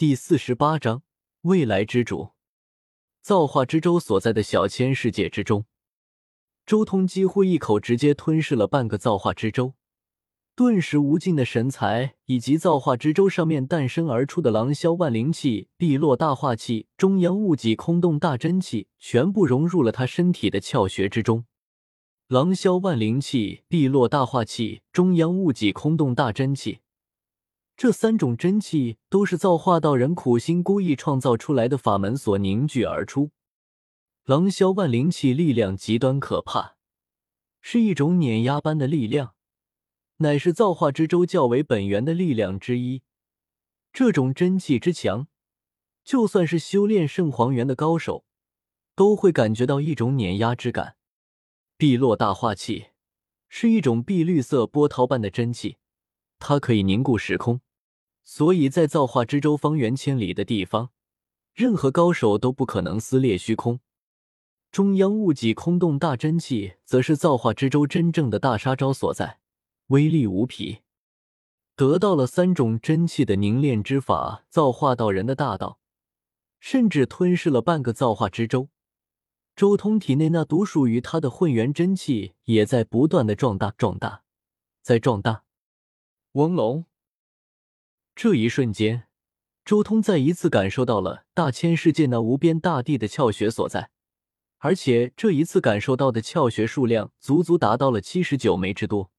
第四十八章未来之主。造化之舟所在的小千世界之中，周通几乎一口直接吞噬了半个造化之舟，顿时无尽的神才以及造化之舟上面诞生而出的狼霄万灵气、碧落大化气、中央物极空洞大真气，全部融入了他身体的窍穴之中。狼霄万灵气、碧落大化气、中央物极空洞大真气。这三种真气都是造化道人苦心孤诣创造出来的法门所凝聚而出。狼霄万灵气力量极端可怕，是一种碾压般的力量，乃是造化之舟较为本源的力量之一。这种真气之强，就算是修炼圣皇元的高手，都会感觉到一种碾压之感。碧落大化气是一种碧绿色波涛般的真气，它可以凝固时空。所以在造化之舟方圆千里的地方，任何高手都不可能撕裂虚空。中央物极空洞大真气，则是造化之舟真正的大杀招所在，威力无匹。得到了三种真气的凝练之法，造化道人的大道，甚至吞噬了半个造化之舟。周通体内那独属于他的混元真气，也在不断的壮大、壮大、在壮大。翁龙。这一瞬间，周通再一次感受到了大千世界那无边大地的窍穴所在，而且这一次感受到的窍穴数量足足达到了七十九枚之多。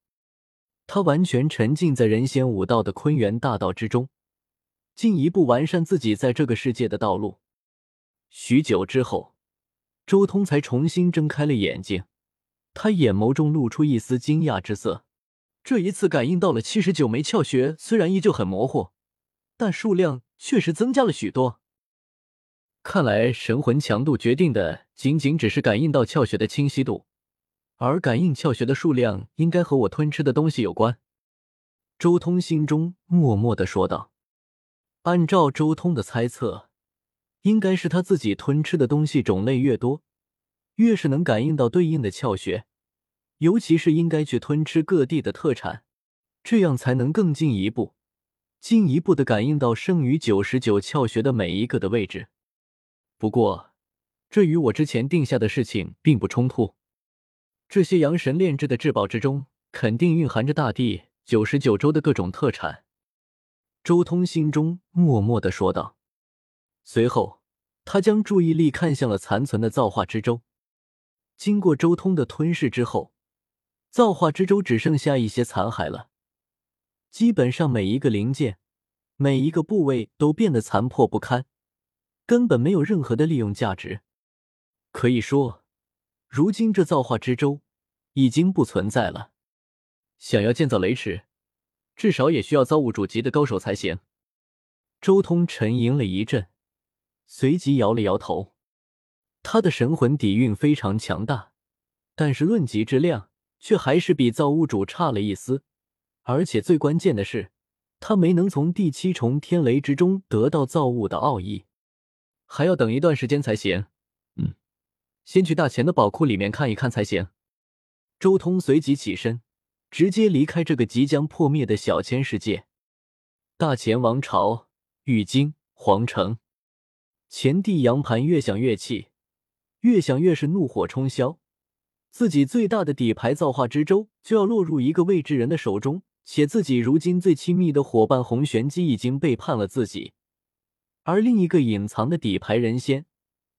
他完全沉浸在人仙武道的坤元大道之中，进一步完善自己在这个世界的道路。许久之后，周通才重新睁开了眼睛，他眼眸中露出一丝惊讶之色。这一次感应到了七十九枚窍穴，虽然依旧很模糊，但数量确实增加了许多。看来神魂强度决定的仅仅只是感应到窍穴的清晰度，而感应窍穴的数量应该和我吞吃的东西有关。周通心中默默的说道。按照周通的猜测，应该是他自己吞吃的东西种类越多，越是能感应到对应的窍穴。尤其是应该去吞吃各地的特产，这样才能更进一步、进一步的感应到剩余九十九窍穴的每一个的位置。不过，这与我之前定下的事情并不冲突。这些阳神炼制的至宝之中，肯定蕴含着大地九十九州的各种特产。周通心中默默的说道。随后，他将注意力看向了残存的造化之舟。经过周通的吞噬之后。造化之舟只剩下一些残骸了，基本上每一个零件、每一个部位都变得残破不堪，根本没有任何的利用价值。可以说，如今这造化之舟已经不存在了。想要建造雷池，至少也需要造物主级的高手才行。周通沉吟了一阵，随即摇了摇头。他的神魂底蕴非常强大，但是论及质量。却还是比造物主差了一丝，而且最关键的是，他没能从第七重天雷之中得到造物的奥义，还要等一段时间才行。嗯，先去大钱的宝库里面看一看才行。周通随即起身，直接离开这个即将破灭的小千世界。大钱王朝，玉京皇城，前帝杨盘越想越气，越想越是怒火冲霄。自己最大的底牌造化之舟就要落入一个未知人的手中，且自己如今最亲密的伙伴红玄机已经背叛了自己，而另一个隐藏的底牌人仙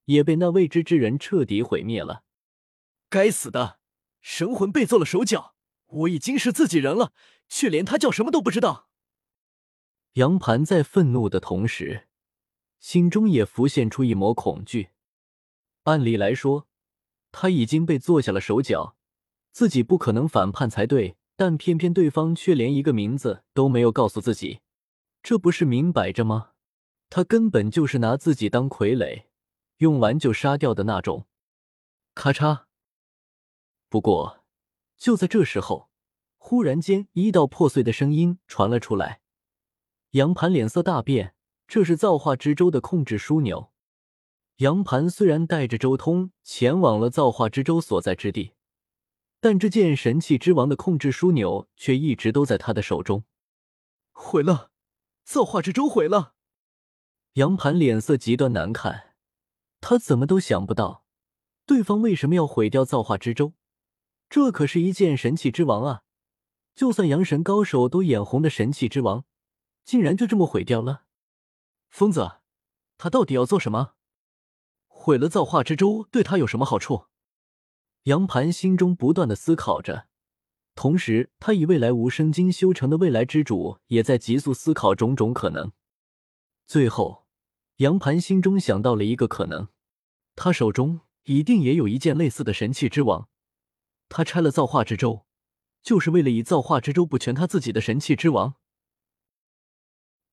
也被那未知之人彻底毁灭了。该死的神魂被做了手脚，我已经是自己人了，却连他叫什么都不知道。杨盘在愤怒的同时，心中也浮现出一抹恐惧。按理来说。他已经被做下了手脚，自己不可能反叛才对，但偏偏对方却连一个名字都没有告诉自己，这不是明摆着吗？他根本就是拿自己当傀儡，用完就杀掉的那种。咔嚓！不过就在这时候，忽然间一道破碎的声音传了出来，杨盘脸色大变，这是造化之舟的控制枢纽。杨盘虽然带着周通前往了造化之舟所在之地，但这件神器之王的控制枢纽却一直都在他的手中。毁了，造化之舟毁了！杨盘脸色极端难看，他怎么都想不到，对方为什么要毁掉造化之舟？这可是一件神器之王啊！就算阳神高手都眼红的神器之王，竟然就这么毁掉了？疯子，他到底要做什么？毁了造化之舟对他有什么好处？杨盘心中不断的思考着，同时他以未来无生经修成的未来之主，也在急速思考种种可能。最后，杨盘心中想到了一个可能：他手中一定也有一件类似的神器之王。他拆了造化之舟，就是为了以造化之舟补全他自己的神器之王。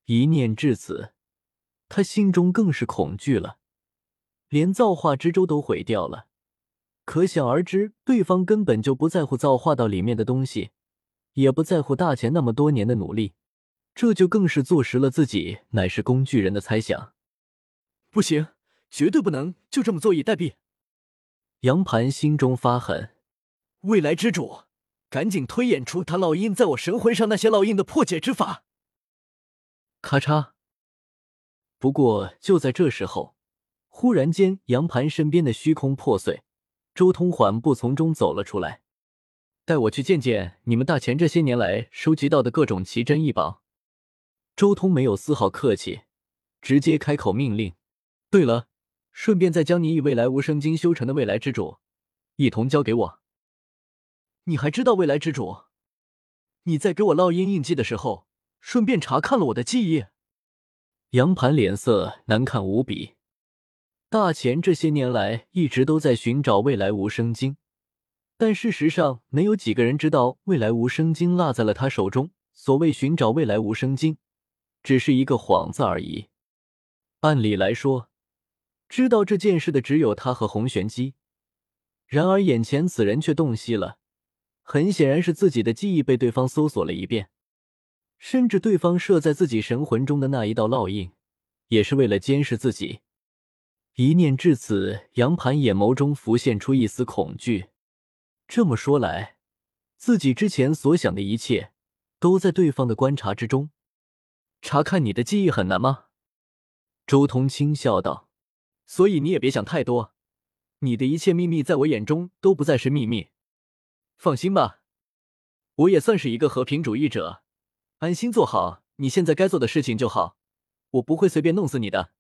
一念至此，他心中更是恐惧了。连造化之舟都毁掉了，可想而知，对方根本就不在乎造化道里面的东西，也不在乎大钱那么多年的努力，这就更是坐实了自己乃是工具人的猜想。不行，绝对不能就这么坐以待毙！杨盘心中发狠。未来之主，赶紧推演出他烙印在我神魂上那些烙印的破解之法！咔嚓！不过就在这时候，忽然间，杨盘身边的虚空破碎，周通缓步从中走了出来，带我去见见你们大钱这些年来收集到的各种奇珍异宝。周通没有丝毫客气，直接开口命令。对了，顺便再将你以未来无声经修成的未来之主一同交给我。你还知道未来之主？你在给我烙印印记的时候，顺便查看了我的记忆。杨盘脸色难看无比。大钱这些年来一直都在寻找未来无生经，但事实上没有几个人知道未来无生经落在了他手中。所谓寻找未来无生经，只是一个幌子而已。按理来说，知道这件事的只有他和洪玄机，然而眼前此人却洞悉了。很显然是自己的记忆被对方搜索了一遍，甚至对方设在自己神魂中的那一道烙印，也是为了监视自己。一念至此，杨盘眼眸中浮现出一丝恐惧。这么说来，自己之前所想的一切，都在对方的观察之中。查看你的记忆很难吗？周通轻笑道：“所以你也别想太多，你的一切秘密在我眼中都不再是秘密。”放心吧，我也算是一个和平主义者，安心做好你现在该做的事情就好，我不会随便弄死你的。